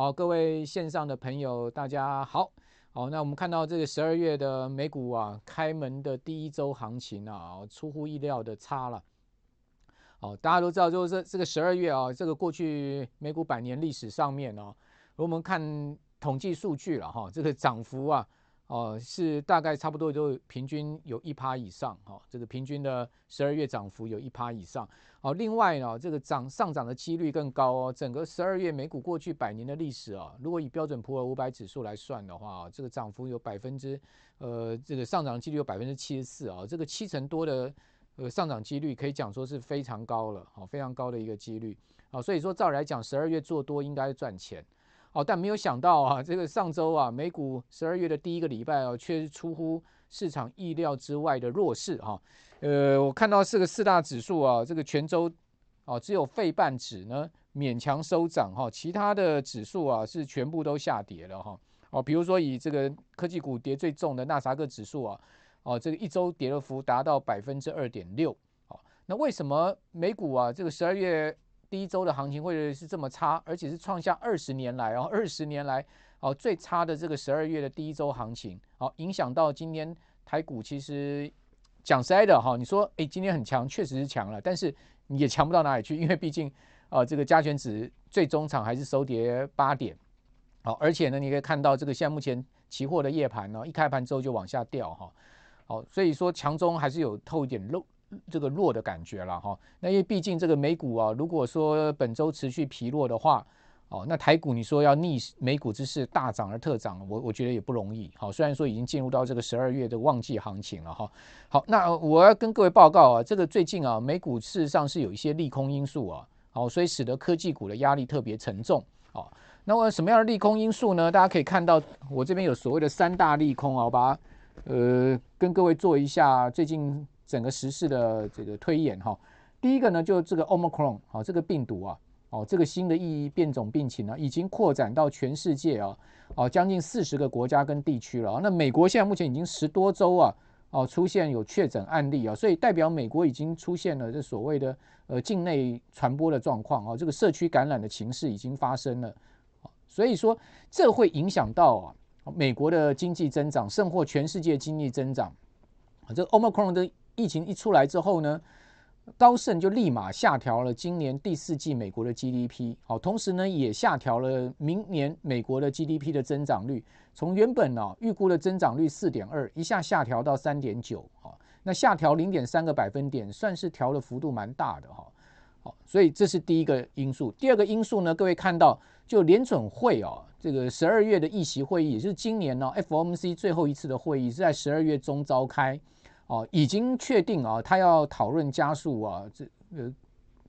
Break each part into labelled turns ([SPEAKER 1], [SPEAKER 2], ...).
[SPEAKER 1] 好，各位线上的朋友，大家好。好，那我们看到这个十二月的美股啊，开门的第一周行情啊，出乎意料的差了。好，大家都知道，就是这这个十二月啊，这个过去美股百年历史上面呢，如果我们看统计数据了哈，这个涨幅啊。哦，是大概差不多就平均有一趴以上，哈，这个平均的十二月涨幅有一趴以上。哦，另外呢，这个涨上涨的几率更高哦。整个十二月美股过去百年的历史啊，如果以标准普尔五百指数来算的话，这个涨幅有百分之，呃，这个上涨的几率有百分之七十四啊，这个七成多的呃上涨几率可以讲说是非常高了，好，非常高的一个几率。啊，所以说照来讲，十二月做多应该赚钱。哦，但没有想到啊，这个上周啊，美股十二月的第一个礼拜啊，却是出乎市场意料之外的弱势哈。呃，我看到四个四大指数啊，这个全周啊，只有费半指呢勉强收涨哈，其他的指数啊是全部都下跌了哈。哦，比如说以这个科技股跌最重的纳斯克指数啊，哦，这个一周跌的幅达到百分之二点六。那为什么美股啊这个十二月？第一周的行情会是这么差，而且是创下二十年来哦，二十年来哦最差的这个十二月的第一周行情，好，影响到今天台股。其实讲实在的哈，你说哎，今天很强，确实是强了，但是你也强不到哪里去，因为毕竟啊，这个加权指最终场还是收跌八点，好，而且呢，你可以看到这个现在目前期货的夜盘呢，一开盘之后就往下掉哈，好，所以说强中还是有透一点漏。这个弱的感觉了哈，那因为毕竟这个美股啊，如果说本周持续疲弱的话，哦，那台股你说要逆美股之势大涨而特涨，我我觉得也不容易。好，虽然说已经进入到这个十二月的旺季行情了哈。好，那我要跟各位报告啊，这个最近啊，美股事实上是有一些利空因素啊，好，所以使得科技股的压力特别沉重。好，那么什么样的利空因素呢？大家可以看到我这边有所谓的三大利空啊，我把它呃跟各位做一下最近。整个时事的这个推演哈，第一个呢，就这个 Omicron 啊，这个病毒啊，哦，这个新的意义变种病情呢，已经扩展到全世界啊，哦，将近四十个国家跟地区了。那美国现在目前已经十多州啊，哦，出现有确诊案例啊，所以代表美国已经出现了这所谓的呃境内传播的状况啊，这个社区感染的情势已经发生了。所以说这会影响到啊美国的经济增长，甚或全世界经济增长。这个 Omicron 的疫情一出来之后呢，高盛就立马下调了今年第四季美国的 GDP，好，同时呢也下调了明年美国的 GDP 的增长率，从原本呢预估的增长率四点二，一下下调到三点九，那下调零点三个百分点，算是调的幅度蛮大的哈，好，所以这是第一个因素。第二个因素呢，各位看到就联准会啊，这个十二月的议息会议，也是今年呢 FOMC 最后一次的会议是在十二月中召开。哦，已经确定啊，他要讨论加速啊，这呃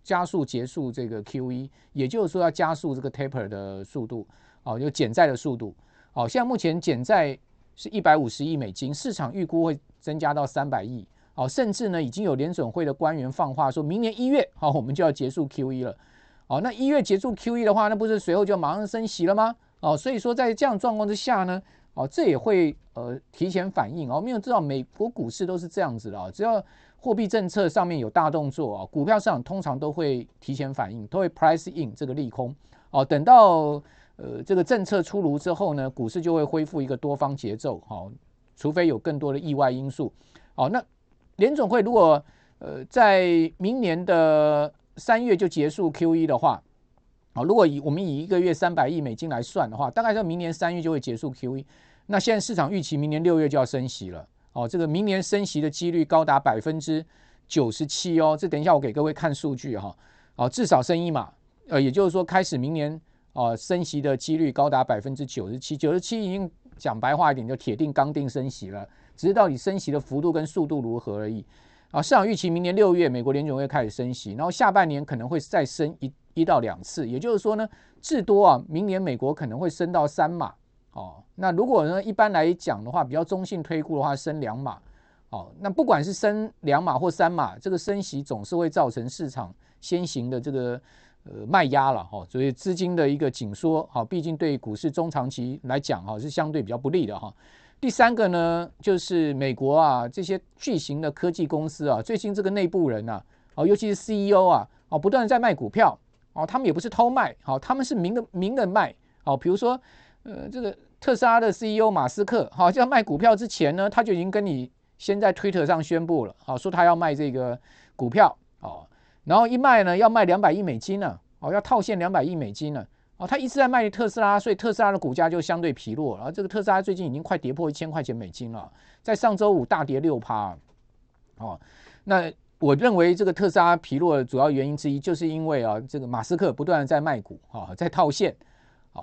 [SPEAKER 1] 加速结束这个 QE，也就是说要加速这个 taper 的速度，哦，就减债的速度。哦，现在目前减债是一百五十亿美金，市场预估会增加到三百亿。哦，甚至呢，已经有联准会的官员放话说，明年一月，好，我们就要结束 QE 了。哦，那一月结束 QE 的话，那不是随后就马上升息了吗？哦，所以说在这样状况之下呢。哦，这也会呃提前反应哦。我们有知道美国股市都是这样子的啊，只要货币政策上面有大动作啊，股票市场通常都会提前反应，都会 price in 这个利空哦。等到呃这个政策出炉之后呢，股市就会恢复一个多方节奏哦，除非有更多的意外因素哦。那联总会如果呃在明年的三月就结束 QE 的话。好，如果以我们以一个月三百亿美金来算的话，大概在明年三月就会结束 QE。那现在市场预期明年六月就要升息了。哦，这个明年升息的几率高达百分之九十七哦。这等一下我给各位看数据哈。哦，至少升一码，呃，也就是说开始明年哦升息的几率高达百分之九十七。九十七已经讲白话一点，就铁定刚定升息了，只是到底升息的幅度跟速度如何而已。啊，市场预期明年六月美国联准会开始升息，然后下半年可能会再升一。一到两次，也就是说呢，至多啊，明年美国可能会升到三码哦。那如果呢，一般来讲的话，比较中性推估的话，升两码哦。那不管是升两码或三码，这个升息总是会造成市场先行的这个呃卖压了哈，所以资金的一个紧缩好，毕竟对股市中长期来讲哈是相对比较不利的哈。第三个呢，就是美国啊这些巨型的科技公司啊，最近这个内部人啊，哦，尤其是 CEO 啊，哦，不断在卖股票。哦，他们也不是偷卖，好，他们是明的明的卖，哦，比如说呃这个特斯拉的 CEO 马斯克，好、哦，在卖股票之前呢，他就已经跟你先在推特上宣布了，好、说他要卖这个股票，哦，然后一卖呢要卖两百亿美金呢，哦，要套现两百亿美金呢，哦，他一直在卖特斯拉，所以特斯拉的股价就相对疲弱，然后这个特斯拉最近已经快跌破一千块钱美金了，在上周五大跌六趴，哦，那。我认为这个特斯拉疲弱的主要原因之一，就是因为啊，这个马斯克不断的在卖股啊，在套现，啊，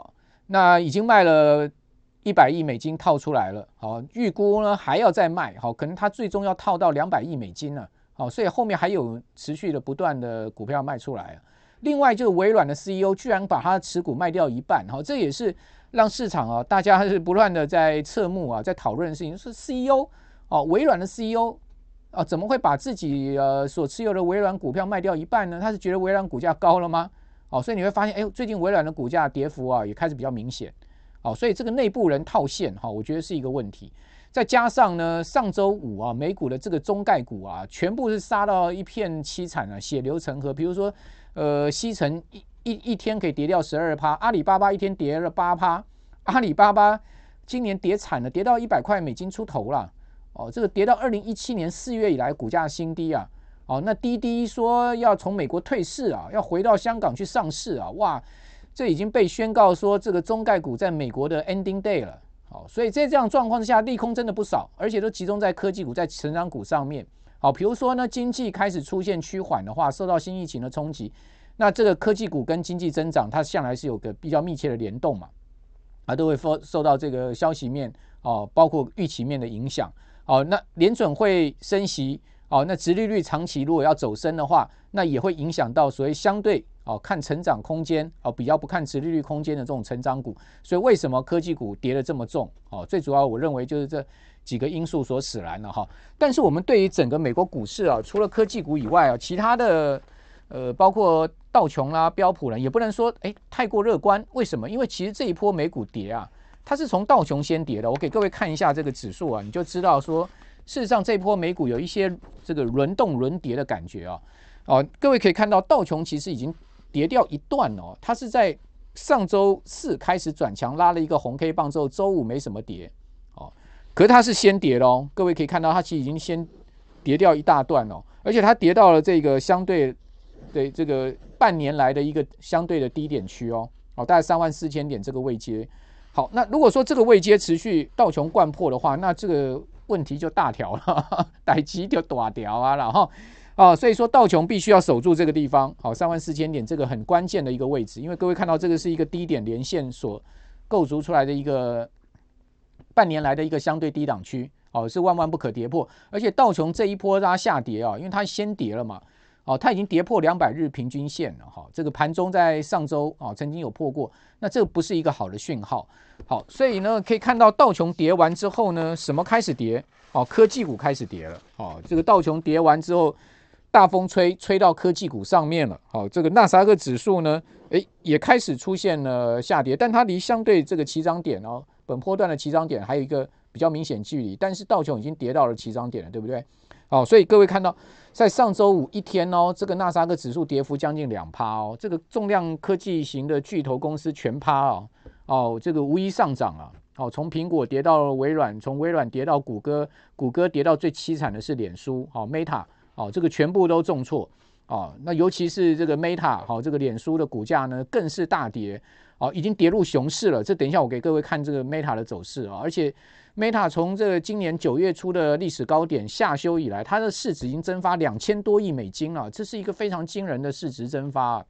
[SPEAKER 1] 那已经卖了一百亿美金套出来了，好，预估呢还要再卖，好，可能他最终要套到两百亿美金了，好，所以后面还有持续的不断的股票卖出来。另外就是微软的 CEO 居然把他的持股卖掉一半，好，这也是让市场啊大家是不断的在侧目啊，在讨论的事情，是 CEO 哦，微软的 CEO。啊，怎么会把自己呃所持有的微软股票卖掉一半呢？他是觉得微软股价高了吗？哦，所以你会发现，哎，最近微软的股价跌幅啊也开始比较明显。哦，所以这个内部人套现哈，我觉得是一个问题。再加上呢，上周五啊，美股的这个中概股啊，全部是杀到一片凄惨啊，血流成河。比如说，呃，西城一一一天可以跌掉十二趴，阿里巴巴一天跌了八趴，阿里巴巴今年跌惨了，跌到一百块美金出头了。哦，这个跌到二零一七年四月以来股价新低啊！哦，那滴滴说要从美国退市啊，要回到香港去上市啊！哇，这已经被宣告说这个中概股在美国的 ending day 了。好，所以在这样状况下，利空真的不少，而且都集中在科技股、在成长股上面。好，比如说呢，经济开始出现趋缓的话，受到新疫情的冲击，那这个科技股跟经济增长，它向来是有个比较密切的联动嘛，啊，都会受受到这个消息面哦，包括预期面的影响。哦，那联准会升息，哦，那殖利率长期如果要走升的话，那也会影响到所谓相对哦看成长空间哦比较不看殖利率空间的这种成长股。所以为什么科技股跌得这么重？哦，最主要我认为就是这几个因素所使然了哈。但是我们对于整个美国股市啊，除了科技股以外啊，其他的呃包括道琼啦、标普啦，也不能说诶太过乐观。为什么？因为其实这一波美股跌啊。它是从道琼先跌的，我给各位看一下这个指数啊，你就知道说，事实上这波美股有一些这个轮动轮跌的感觉啊。哦，各位可以看到道琼其实已经跌掉一段哦，它是在上周四开始转强，拉了一个红 K 棒之后，周五没什么跌哦，可是它是先跌喽。各位可以看到，它其实已经先跌掉一大段哦，而且它跌到了这个相对对这个半年来的一个相对的低点区哦，哦，大概三万四千点这个位阶。好，那如果说这个位阶持续道琼掼破的话，那这个问题就大条了，逮鸡就大条啊，然后啊，所以说道琼必须要守住这个地方，好，三万四千点这个很关键的一个位置，因为各位看到这个是一个低点连线所构筑出来的一个半年来的一个相对低档区，哦，是万万不可跌破，而且道琼这一波它下跌啊，因为它先跌了嘛。哦，它已经跌破两百日平均线了哈。这个盘中在上周啊曾经有破过，那这个不是一个好的讯号。好，所以呢可以看到道琼跌完之后呢，什么开始跌？哦，科技股开始跌了。哦，这个道琼跌完之后，大风吹吹到科技股上面了。好，这个纳斯克指数呢，诶也开始出现了下跌，但它离相对这个起涨点哦，本波段的起涨点还有一个比较明显距离，但是道琼已经跌到了起涨点了，对不对？好，所以各位看到。在上周五一天哦，这个纳斯克指数跌幅将近两趴哦，这个重量科技型的巨头公司全趴哦，哦，这个无一上涨啊，哦，从苹果跌到微软，从微软跌到谷歌，谷歌跌到最凄惨的是脸书，哦，Meta，哦，这个全部都重挫，哦，那尤其是这个 Meta，好，这个脸书的股价呢更是大跌，哦，已经跌入熊市了。这等一下我给各位看这个 Meta 的走势啊，而且。Meta 从这个今年九月初的历史高点下修以来，它的市值已经蒸发两千多亿美金了，这是一个非常惊人的市值蒸发。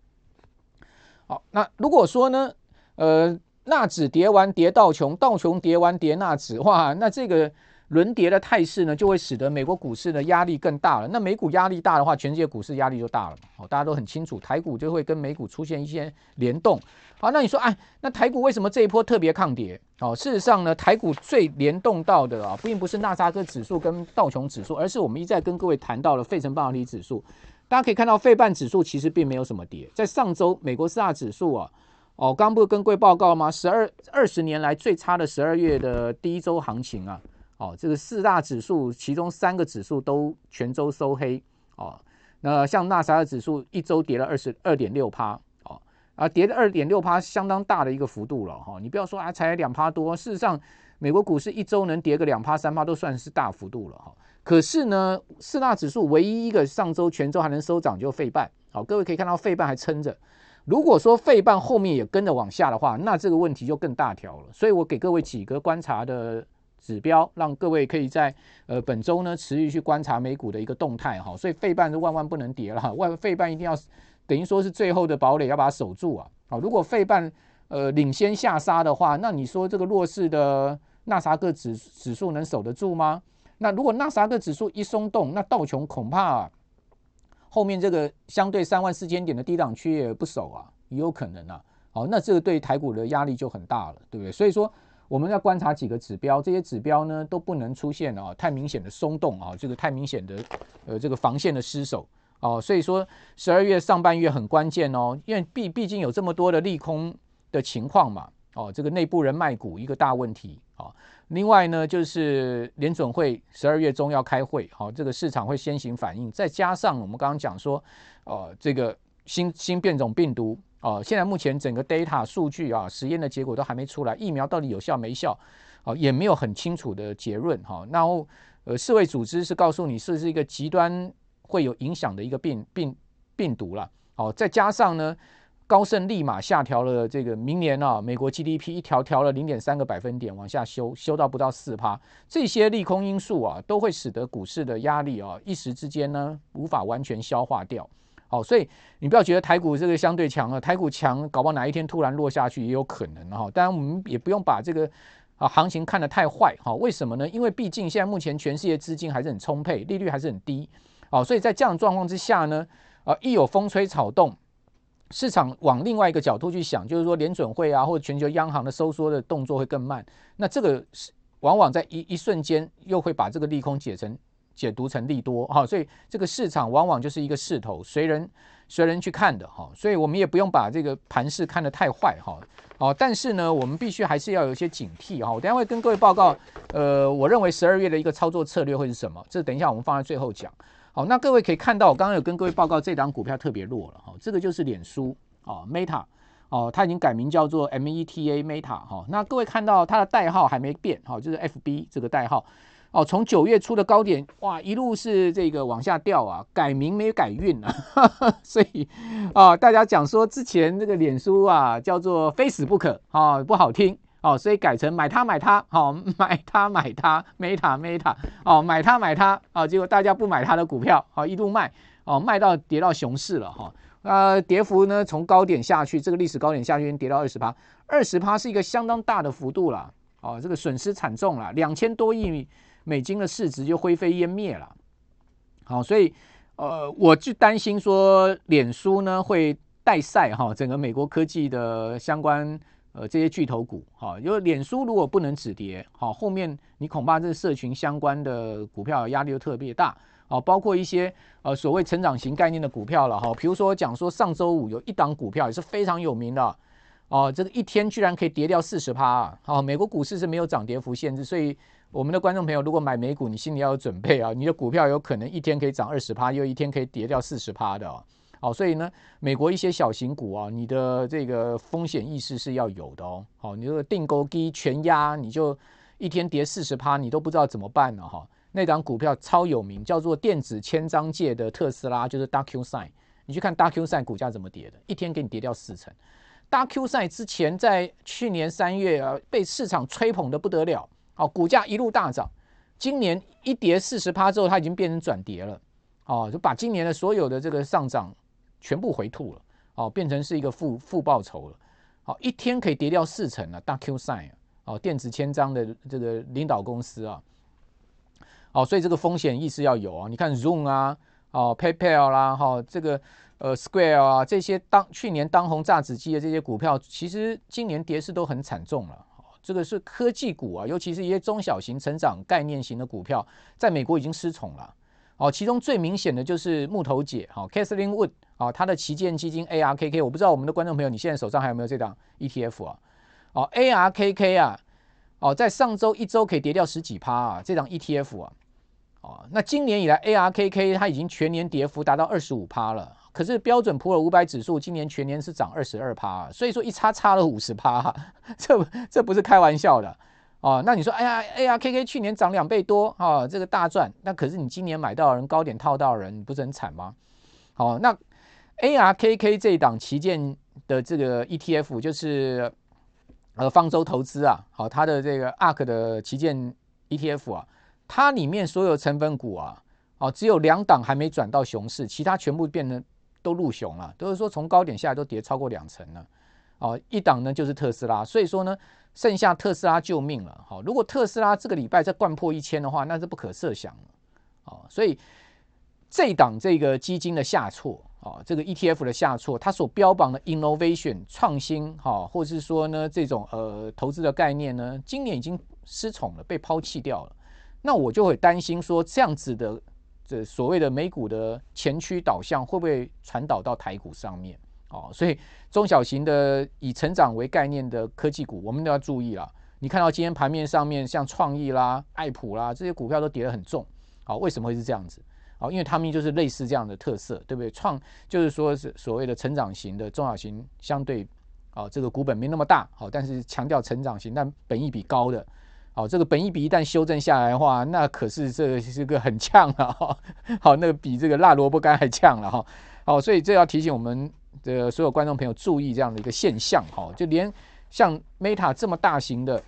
[SPEAKER 1] 好，那如果说呢，呃，纳指跌完跌道琼，道琼跌完跌纳指，哇，那这个。轮跌的态势呢，就会使得美国股市的压力更大了。那美股压力大的话，全世界股市压力就大了嘛。好，大家都很清楚，台股就会跟美股出现一些联动。好，那你说，哎，那台股为什么这一波特别抗跌？哦，事实上呢，台股最联动到的啊，并不是纳斯达克指数跟道琼指数，而是我们一再跟各位谈到了费城半导体指数。大家可以看到，费半指数其实并没有什么跌。在上周，美国四大指数啊，哦，刚不是跟各位报告吗？十二二十年来最差的十二月的第一周行情啊。哦，这个四大指数，其中三个指数都全周收黑哦。那像纳斯达克指数一周跌了二十二点六趴哦。啊，跌了二点六趴，相当大的一个幅度了哈。你不要说啊，才两趴多，事实上，美国股市一周能跌个两趴三趴，都算是大幅度了哈。可是呢，四大指数唯一一个上周全周还能收涨，就费半。好，各位可以看到费半还撑着。如果说费半后面也跟着往下的话，那这个问题就更大条了。所以我给各位几个观察的指标，让各位可以在呃本周呢持续去观察美股的一个动态哈。所以费半是万万不能跌了，万费半一定要。等于说是最后的堡垒，要把它守住啊！好，如果费半呃领先下杀的话，那你说这个弱势的纳萨克指指数能守得住吗？那如果纳萨克指数一松动，那道琼恐怕啊，后面这个相对三万四千点的低档区也不守啊，也有可能啊。好，那这个对台股的压力就很大了，对不对？所以说我们要观察几个指标，这些指标呢都不能出现啊太明显的松动啊，这个太明显的呃这个防线的失守。哦，所以说十二月上半月很关键哦，因为毕毕竟有这么多的利空的情况嘛。哦，这个内部人卖股一个大问题。好，另外呢，就是联准会十二月中要开会，好，这个市场会先行反应。再加上我们刚刚讲说，呃，这个新新变种病毒，哦，现在目前整个 data 数据啊，实验的结果都还没出来，疫苗到底有效没效，哦，也没有很清楚的结论。哈，然后呃，世卫组织是告诉你是是一个极端。会有影响的一个病病病毒了，哦，再加上呢，高盛立马下调了这个明年啊，美国 GDP 一调调了零点三个百分点往下修，修到不到四趴，这些利空因素啊，都会使得股市的压力啊，一时之间呢无法完全消化掉，好，所以你不要觉得台股这个相对强啊，台股强，搞不好哪一天突然落下去也有可能哈，当然我们也不用把这个啊行情看得太坏哈，为什么呢？因为毕竟现在目前全世界资金还是很充沛，利率还是很低。好，所以在这样状况之下呢，啊，一有风吹草动，市场往另外一个角度去想，就是说联准会啊，或者全球央行的收缩的动作会更慢。那这个是往往在一一瞬间又会把这个利空解成解读成利多，哈，所以这个市场往往就是一个势头，随人随人去看的，哈，所以我们也不用把这个盘势看得太坏，哈，哦，但是呢，我们必须还是要有一些警惕，哈，我等下会跟各位报告，呃，我认为十二月的一个操作策略会是什么？这等一下我们放在最后讲。好，那各位可以看到，我刚刚有跟各位报告，这档股票特别弱了哈。这个就是脸书啊，Meta 哦，它已经改名叫做 Meta Meta 哈。那各位看到它的代号还没变哈，就是 FB 这个代号哦。从九月初的高点哇，一路是这个往下掉啊，改名没改运啊。所以啊，大家讲说之前这个脸书啊叫做非死不可啊，不好听。哦，所以改成买它买它，好、哦、买它买它，Meta Meta，哦买它买它，啊、哦、结果大家不买它的股票，好、哦、一路卖，哦卖到跌到熊市了哈，呃跌幅呢从高点下去，这个历史高点下去跌到二十趴，二十趴是一个相当大的幅度了，哦这个损失惨重了，两千多亿美金的市值就灰飞烟灭了，好、哦、所以呃我就担心说脸书呢会带赛哈整个美国科技的相关。呃，这些巨头股，哈，因为脸书如果不能止跌，好，后面你恐怕这社群相关的股票压力又特别大，啊，包括一些呃所谓成长型概念的股票了，哈，比如说讲说上周五有一档股票也是非常有名的，哦，这个一天居然可以跌掉四十趴，啊，美国股市是没有涨跌幅限制，所以我们的观众朋友如果买美股，你心里要有准备啊，你的股票有可能一天可以涨二十趴，又一天可以跌掉四十趴的。好，所以呢，美国一些小型股啊，你的这个风险意识是要有的哦。好，你这个定勾机全压，你就一天跌四十趴，你都不知道怎么办了哈。那档股票超有名，叫做电子签章界的特斯拉，就是 DocuSign。你去看 DocuSign 股价怎么跌的，一天给你跌掉四成。DocuSign 之前在去年三月啊，被市场吹捧得不得了，好，股价一路大涨。今年一跌四十趴之后，它已经变成转跌了，哦，就把今年的所有的这个上涨。全部回吐了，哦，变成是一个负负报酬了，好，一天可以跌掉四成啊大 Q sign 哦，电子签章的这个领导公司啊，哦，所以这个风险意识要有啊。你看 Zoom 啊，哦，PayPal 啦，哈，这个呃 Square 啊，这些当去年当红炸子鸡的这些股票，其实今年跌势都很惨重了。这个是科技股啊，尤其是一些中小型成长概念型的股票，在美国已经失宠了。哦，其中最明显的就是木头姐，哈，Katherine Wood，啊，她的旗舰基金 ARKK，我不知道我们的观众朋友，你现在手上还有没有这档 ETF 啊？哦，ARKK 啊，哦，在上周一周可以跌掉十几趴啊，这档 ETF 啊，哦，那今年以来 ARKK 它已经全年跌幅达到二十五趴了，可是标准普尔五百指数今年全年是涨二十二趴，所以说一差差了五十趴，这这不是开玩笑的哦。那你说，哎呀，ARKK 去年涨两倍多啊，这个大赚，那可是你今年买到的人高点套到的人，你不是很惨吗？好、哦，那 ARKK 这一档旗舰的这个 ETF 就是呃方舟投资啊，好，它的这个 ARK 的旗舰 ETF 啊，它里面所有成分股啊。哦，只有两档还没转到熊市，其他全部变成都入熊了，都是说从高点下来都跌超过两成了。哦，一档呢就是特斯拉，所以说呢，剩下特斯拉救命了。好，如果特斯拉这个礼拜再灌破一千的话，那是不可设想了。哦，所以这档这个基金的下挫，哦，这个 ETF 的下挫，它所标榜的 innovation 创新，哈，或是说呢这种呃投资的概念呢，今年已经失宠了，被抛弃掉了。那我就会担心说这样子的。这所谓的美股的前驱导向会不会传导到台股上面？哦，所以中小型的以成长为概念的科技股，我们都要注意了。你看到今天盘面上面，像创意啦、爱普啦这些股票都跌得很重。好，为什么会是这样子？好，因为他们就是类似这样的特色，对不对？创就是说是所谓的成长型的中小型，相对啊这个股本没那么大，好，但是强调成长型，但本益比高的。好，这个本益比一旦修正下来的话，那可是这是个很呛了哈。好，那个比这个辣萝卜干还呛了哈。好，所以这要提醒我们的所有观众朋友注意这样的一个现象哈。就连像 Meta 这么大型的，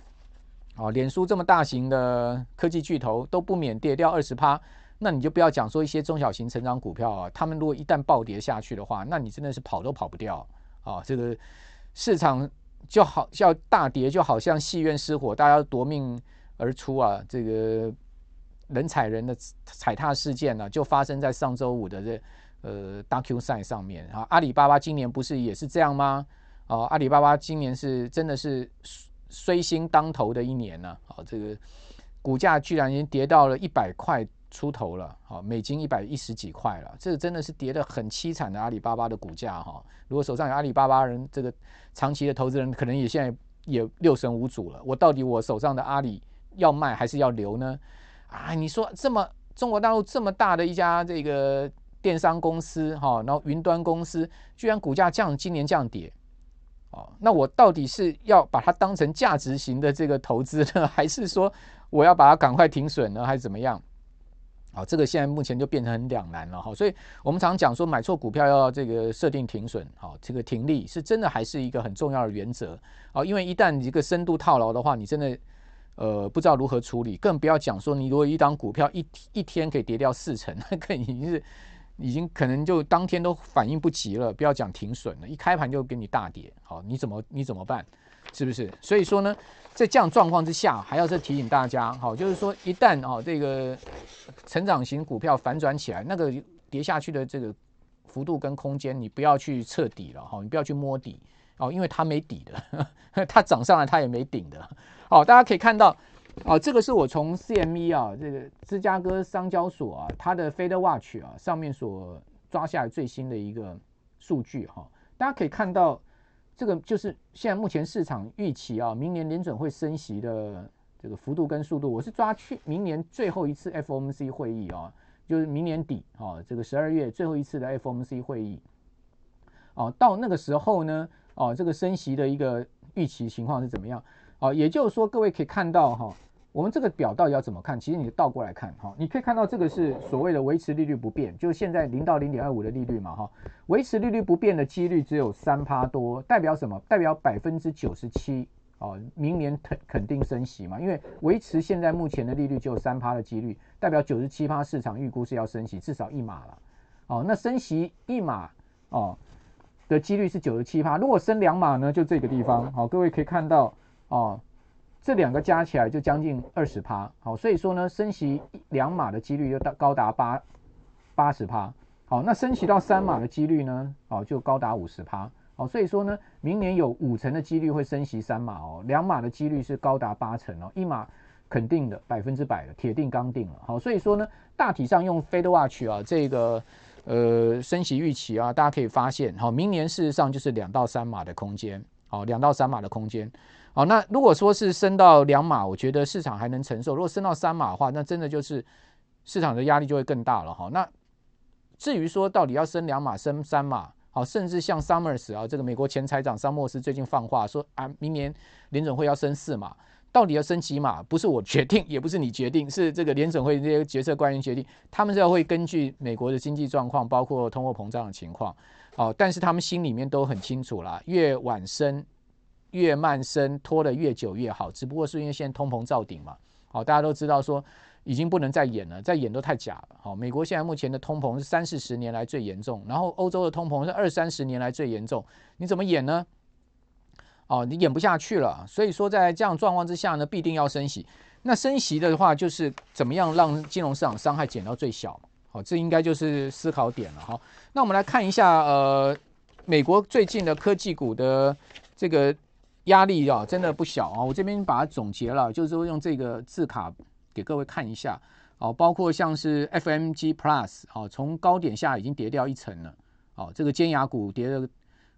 [SPEAKER 1] 啊，脸书这么大型的科技巨头都不免跌掉二十趴，那你就不要讲说一些中小型成长股票啊，他们如果一旦暴跌下去的话，那你真的是跑都跑不掉啊。这个市场。就好像大跌，就好像戏院失火，大家夺命而出啊！这个人踩人的踩踏事件呢、就发生在上周五的这呃 DocuSign 上面啊。阿里巴巴今年不是也是这样吗？啊，阿里巴巴今年是真的是衰星当头的一年呢、啊。啊，这个股价居然已经跌到了一百块。出头了，好，美金一百一十几块了，这个真的是跌得很凄惨的阿里巴巴的股价哈。如果手上有阿里巴巴人，这个长期的投资人可能也现在也六神无主了。我到底我手上的阿里要卖还是要留呢？啊，你说这么中国大陆这么大的一家这个电商公司哈，然后云端公司居然股价降，今年降跌，哦，那我到底是要把它当成价值型的这个投资呢，还是说我要把它赶快停损呢，还是怎么样？好，这个现在目前就变成很两难了哈，所以我们常讲说买错股票要这个设定停损，好，这个停利是真的还是一个很重要的原则。啊，因为一旦一个深度套牢的话，你真的呃不知道如何处理，更不要讲说你如果一档股票一一天可以跌掉四成，那更已经是已经可能就当天都反应不及了，不要讲停损了，一开盘就给你大跌，好，你怎么你怎么办？是不是？所以说呢，在这样状况之下，还要再提醒大家，好，就是说一旦哦这个成长型股票反转起来，那个跌下去的这个幅度跟空间，你不要去测底了，哈，你不要去摸底，哦，因为它没底的，它涨上来它也没顶的，好，大家可以看到，哦，这个是我从 CME 啊，这个芝加哥商交所啊，它的 Fed Watch 啊上面所抓下来最新的一个数据哈，大家可以看到。这个就是现在目前市场预期啊，明年联准会升息的这个幅度跟速度，我是抓去明年最后一次 FOMC 会议啊，就是明年底啊，这个十二月最后一次的 FOMC 会议，哦，到那个时候呢，哦，这个升息的一个预期情况是怎么样？哦，也就是说，各位可以看到哈。我们这个表到底要怎么看？其实你倒过来看哈，你可以看到这个是所谓的维持利率不变，就是现在零到零点二五的利率嘛哈，维持利率不变的几率只有三趴多，代表什么？代表百分之九十七哦，明年肯肯定升息嘛，因为维持现在目前的利率只有三趴的几率，代表九十七趴市场预估是要升息至少一码了哦，那升息一码哦的几率是九十七趴，如果升两码呢？就这个地方好，各位可以看到哦。这两个加起来就将近二十趴，好，所以说呢，升息两码的几率就到高达八八十趴，好，那升息到三码的几率呢，哦，就高达五十趴，好，所以说呢，明年有五成的几率会升息三码哦，两码的几率是高达八成哦，一码肯定的百分之百的铁定刚定了，好，所以说呢，大体上用 Fed Watch 啊这个呃升息预期啊，大家可以发现，好，明年事实上就是两到三码的空间，好，两到三码的空间。好，那如果说是升到两码，我觉得市场还能承受；如果升到三码的话，那真的就是市场的压力就会更大了哈。那至于说到底要升两码升三码，好，甚至像 Summers 啊，这个美国前财长桑莫斯最近放话说啊，明年联准会要升四码。到底要升几码？不是我决定，也不是你决定，是这个联准会这些决策官员决定。他们是要会根据美国的经济状况，包括通货膨胀的情况，哦，但是他们心里面都很清楚啦，越晚升，越慢升，拖得越久越好。只不过是因为现在通膨造顶嘛，好，大家都知道说已经不能再演了，再演都太假了。好，美国现在目前的通膨是三四十年来最严重，然后欧洲的通膨是二三十年来最严重，你怎么演呢？哦，你演不下去了，所以说在这样状况之下呢，必定要升息。那升息的话，就是怎么样让金融市场伤害减到最小？好，这应该就是思考点了哈。那我们来看一下，呃，美国最近的科技股的这个压力啊，真的不小啊。我这边把它总结了，就是说用这个字卡给各位看一下。哦，包括像是 FMG Plus，哦，从高点下已经跌掉一层了。哦，这个尖牙股跌了。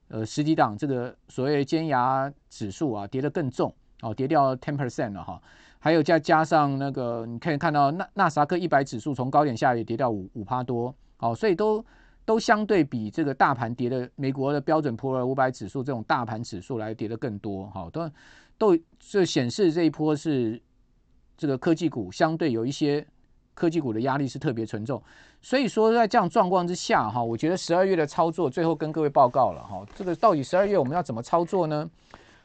[SPEAKER 1] 呃，十几档这个所谓尖牙指数啊，跌得更重哦，跌掉 ten percent 了哈。还有再加上那个，你可以看到纳纳斯达克一百指数从高点下也跌掉五五趴多，哦，所以都都相对比这个大盘跌的美国的标准普尔五百指数这种大盘指数来跌的更多，哈，都都这显示这一波是这个科技股相对有一些。科技股的压力是特别沉重，所以说在这样状况之下，哈，我觉得十二月的操作最后跟各位报告了，哈，这个到底十二月我们要怎么操作呢？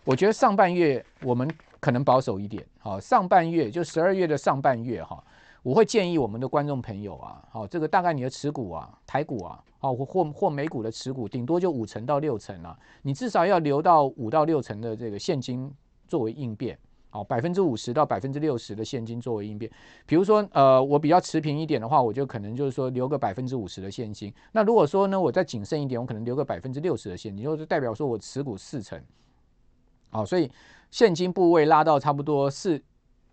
[SPEAKER 1] 我觉得上半月我们可能保守一点，哈，上半月就十二月的上半月，哈，我会建议我们的观众朋友啊，好，这个大概你的持股啊，台股啊，好或或或美股的持股，顶多就五成到六成啊，你至少要留到五到六成的这个现金作为应变。好，百分之五十到百分之六十的现金作为应变。比如说，呃，我比较持平一点的话，我就可能就是说留个百分之五十的现金。那如果说呢，我再谨慎一点，我可能留个百分之六十的现金，就是代表说我持股四成。好，所以现金部位拉到差不多四，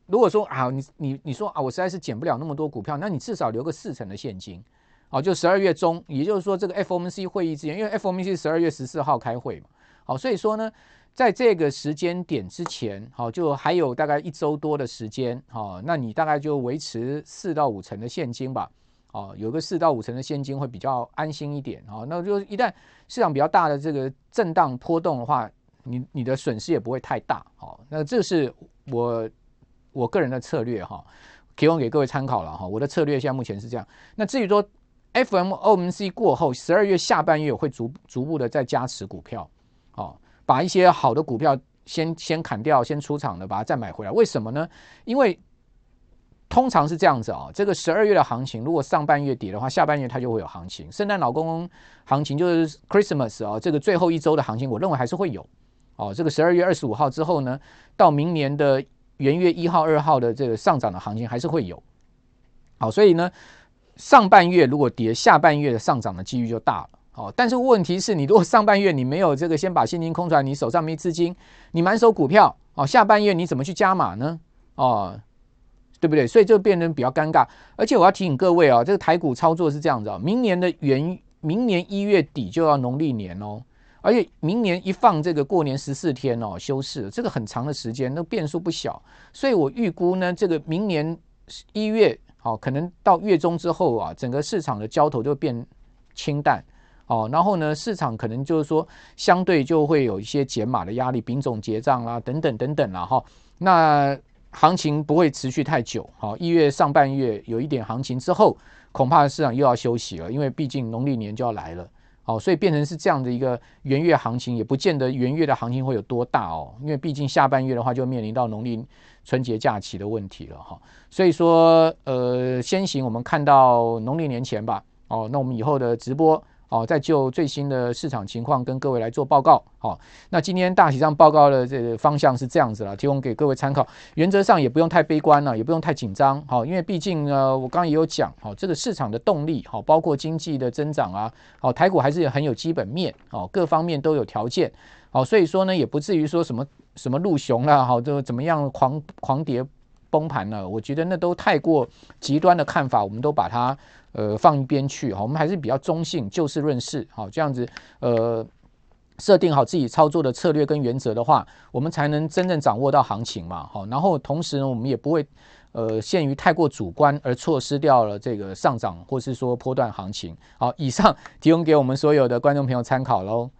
[SPEAKER 1] 如果说啊，你你你说啊，我实在是减不了那么多股票，那你至少留个四成的现金。好，就十二月中，也就是说这个 FOMC 会议之前，因为 FOMC 是十二月十四号开会嘛。好，所以说呢。在这个时间点之前，好，就还有大概一周多的时间，好，那你大概就维持四到五成的现金吧，哦，有个四到五成的现金会比较安心一点，哦，那就一旦市场比较大的这个震荡波动的话，你你的损失也不会太大，好，那这是我我个人的策略哈，提供给各位参考了哈，我的策略现在目前是这样，那至于说 FOMC 过后，十二月下半月会逐逐步的再加持股票，哦。把一些好的股票先先砍掉，先出场的，把它再买回来。为什么呢？因为通常是这样子啊、这个十二月的行情，如果上半月底的话，下半月它就会有行情。圣诞老公公行情就是 Christmas 啊、这个最后一周的行情，我认为还是会有。哦，这个十二月二十五号之后呢，到明年的元月一号、二号的这个上涨的行情还是会有。好，所以呢，上半月如果跌，下半月的上涨的几率就大了。哦，但是问题是你如果上半月你没有这个先把现金空出来，你手上没资金，你满手股票，哦，下半月你怎么去加码呢？哦，对不对？所以就变得比较尴尬。而且我要提醒各位啊、哦，这个台股操作是这样子、哦，明年的元，明年一月底就要农历年哦，而且明年一放这个过年十四天哦，休市，这个很长的时间，那变数不小。所以我预估呢，这个明年一月，好、哦，可能到月中之后啊，整个市场的交投就变清淡。哦，然后呢，市场可能就是说，相对就会有一些减码的压力，丙种结账啦，等等等等啦，哈。那行情不会持续太久，好，一月上半月有一点行情之后，恐怕市场又要休息了，因为毕竟农历年就要来了，哦，所以变成是这样的一个元月行情，也不见得元月的行情会有多大哦，因为毕竟下半月的话就面临到农历春节假期的问题了，哈。所以说，呃，先行我们看到农历年前吧，哦，那我们以后的直播。哦，再就最新的市场情况跟各位来做报告。好，那今天大体上报告的这个方向是这样子了，提供给各位参考。原则上也不用太悲观了，也不用太紧张。好，因为毕竟呢，我刚刚也有讲，好，这个市场的动力，好，包括经济的增长啊，好，台股还是很有基本面，好，各方面都有条件，好，所以说呢，也不至于说什么什么陆熊啦，好，这怎么样狂狂跌崩盘了？我觉得那都太过极端的看法，我们都把它。呃，放一边去哈，我们还是比较中性，就事论事，好，这样子，呃，设定好自己操作的策略跟原则的话，我们才能真正掌握到行情嘛。好，然后同时呢，我们也不会呃限于太过主观而错失掉了这个上涨或是说波段行情。好，以上提供给我们所有的观众朋友参考喽。